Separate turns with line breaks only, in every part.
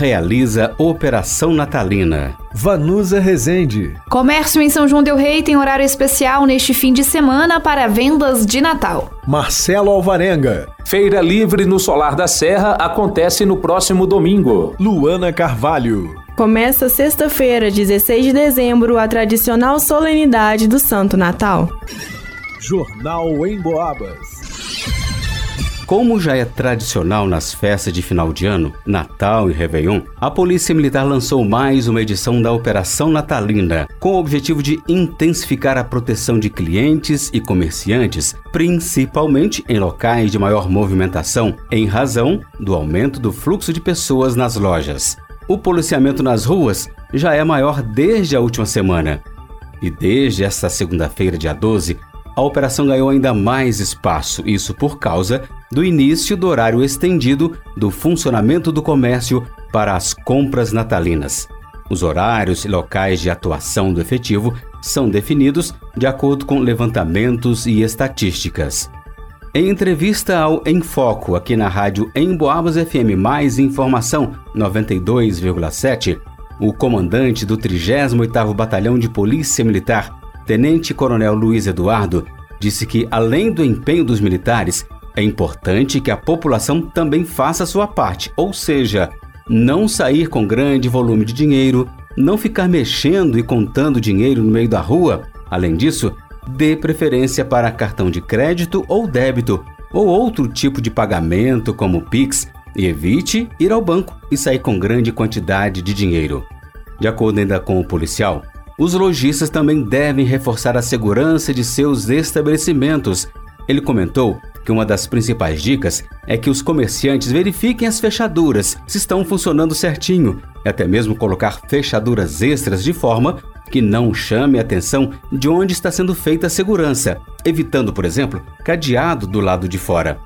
realiza Operação Natalina.
Vanusa Rezende.
Comércio em São João Del Rei tem horário especial neste fim de semana para vendas de Natal.
Marcelo Alvarenga.
Feira Livre no Solar da Serra acontece no próximo domingo.
Luana Carvalho.
Começa sexta-feira, 16 de dezembro, a tradicional solenidade do Santo Natal.
Jornal em Boabas.
Como já é tradicional nas festas de final de ano, Natal e Réveillon, a Polícia Militar lançou mais uma edição da Operação Natalina, com o objetivo de intensificar a proteção de clientes e comerciantes, principalmente em locais de maior movimentação, em razão do aumento do fluxo de pessoas nas lojas. O policiamento nas ruas já é maior desde a última semana. E desde esta segunda-feira, dia 12, a operação ganhou ainda mais espaço, isso por causa do início do horário estendido do funcionamento do comércio para as compras natalinas. Os horários e locais de atuação do efetivo são definidos de acordo com levantamentos e estatísticas. Em entrevista ao Em Foco, aqui na rádio Emboabas FM Mais Informação 92,7, o comandante do 38º Batalhão de Polícia Militar, Tenente Coronel Luiz Eduardo, disse que, além do empenho dos militares, é importante que a população também faça sua parte, ou seja, não sair com grande volume de dinheiro, não ficar mexendo e contando dinheiro no meio da rua. Além disso, dê preferência para cartão de crédito ou débito, ou outro tipo de pagamento como Pix, e evite ir ao banco e sair com grande quantidade de dinheiro. De acordo ainda com o policial, os lojistas também devem reforçar a segurança de seus estabelecimentos. Ele comentou que uma das principais dicas é que os comerciantes verifiquem as fechaduras, se estão funcionando certinho, e até mesmo colocar fechaduras extras de forma que não chame a atenção de onde está sendo feita a segurança, evitando, por exemplo, cadeado do lado de fora.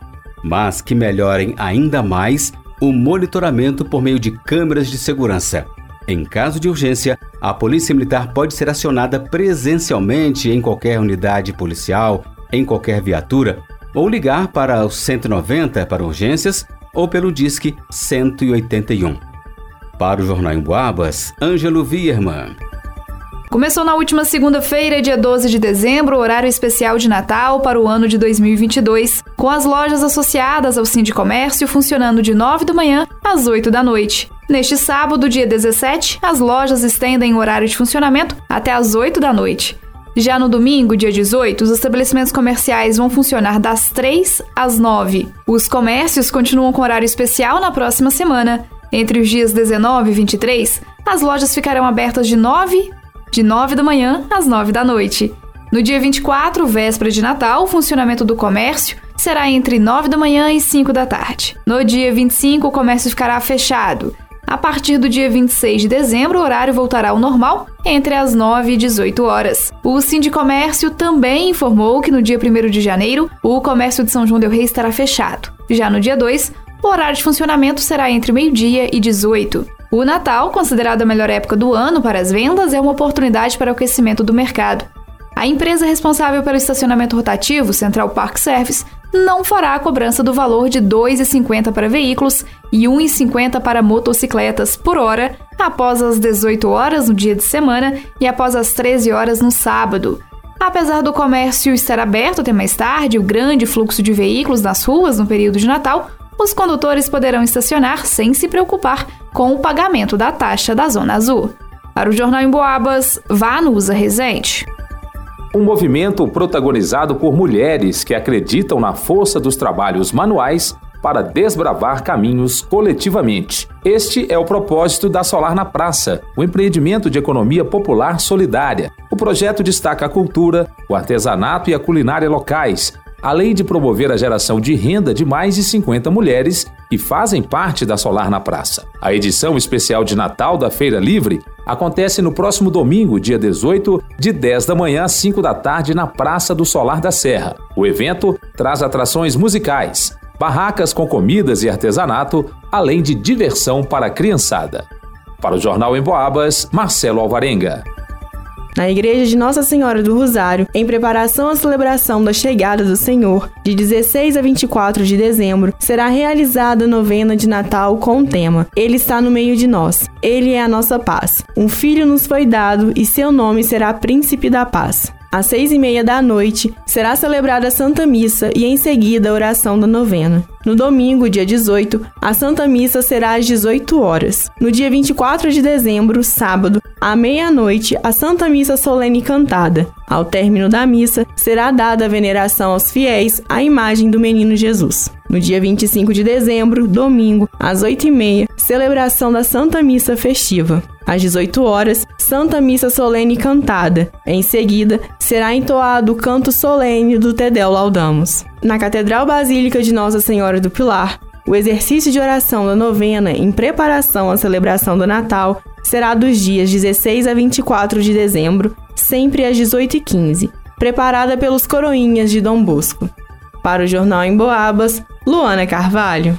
Mas que melhorem ainda mais o monitoramento por meio de câmeras de segurança. Em caso de urgência, a Polícia Militar pode ser acionada presencialmente em qualquer unidade policial, em qualquer viatura ou ligar para o 190 para urgências ou pelo Disque 181. Para o Jornal em Boabas, Ângelo Vierman.
Começou na última segunda-feira, dia 12 de dezembro, horário especial de Natal para o ano de 2022, com as lojas associadas ao Sindicomércio funcionando de 9 da manhã às 8 da noite. Neste sábado, dia 17, as lojas estendem o horário de funcionamento até às 8 da noite. Já no domingo, dia 18, os estabelecimentos comerciais vão funcionar das 3 às 9. Os comércios continuam com horário especial na próxima semana. Entre os dias 19 e 23, as lojas ficarão abertas de 9, de 9 da manhã às 9 da noite. No dia 24, véspera de Natal, o funcionamento do comércio será entre 9 da manhã e 5 da tarde. No dia 25, o comércio ficará fechado. A partir do dia 26 de dezembro, o horário voltará ao normal, entre as 9 e 18 horas. O Sindicomércio também informou que no dia 1 de janeiro, o comércio de São João del Rei estará fechado. Já no dia 2, o horário de funcionamento será entre meio-dia e 18. O Natal, considerado a melhor época do ano para as vendas, é uma oportunidade para o aquecimento do mercado. A empresa responsável pelo estacionamento rotativo, Central Park Service, não fará a cobrança do valor de R$ 2,50 para veículos e R$ 1,50 para motocicletas por hora, após as 18 horas no dia de semana e após as 13 horas no sábado. Apesar do comércio estar aberto até mais tarde o grande fluxo de veículos nas ruas no período de Natal, os condutores poderão estacionar sem se preocupar com o pagamento da taxa da Zona Azul. Para o Jornal em Boabas, Vanusa Rezende.
Um movimento protagonizado por mulheres que acreditam na força dos trabalhos manuais para desbravar caminhos coletivamente. Este é o propósito da Solar na Praça, o empreendimento de economia popular solidária. O projeto destaca a cultura, o artesanato e a culinária locais, além de promover a geração de renda de mais de 50 mulheres que fazem parte da Solar na Praça. A edição especial de Natal da Feira Livre acontece no próximo domingo, dia 18, de 10 da manhã às 5 da tarde, na Praça do Solar da Serra. O evento traz atrações musicais, barracas com comidas e artesanato, além de diversão para a criançada. Para o Jornal em Boabas, Marcelo Alvarenga
na Igreja de Nossa Senhora do Rosário, em preparação à celebração da chegada do Senhor, de 16 a 24 de dezembro, será realizada a novena de Natal com o tema Ele está no meio de nós. Ele é a nossa paz. Um filho nos foi dado e seu nome será Príncipe da Paz. Às seis e meia da noite, será celebrada a Santa Missa e em seguida a oração da novena. No domingo, dia 18, a Santa Missa será às 18 horas. No dia 24 de dezembro, sábado, à meia-noite, a Santa Missa solene cantada. Ao término da missa, será dada a veneração aos fiéis à imagem do menino Jesus. No dia 25 de dezembro, domingo, às 8h30, celebração da Santa Missa festiva. Às 18 horas, Santa Missa solene cantada. Em seguida, será entoado o canto solene do Tedel Laudamos. Na Catedral Basílica de Nossa Senhora do Pilar, o exercício de oração da novena em preparação à celebração do Natal será dos dias 16 a 24 de dezembro, sempre às 18h15, preparada pelos coroinhas de Dom Bosco. Para o Jornal em Boabas, Luana Carvalho.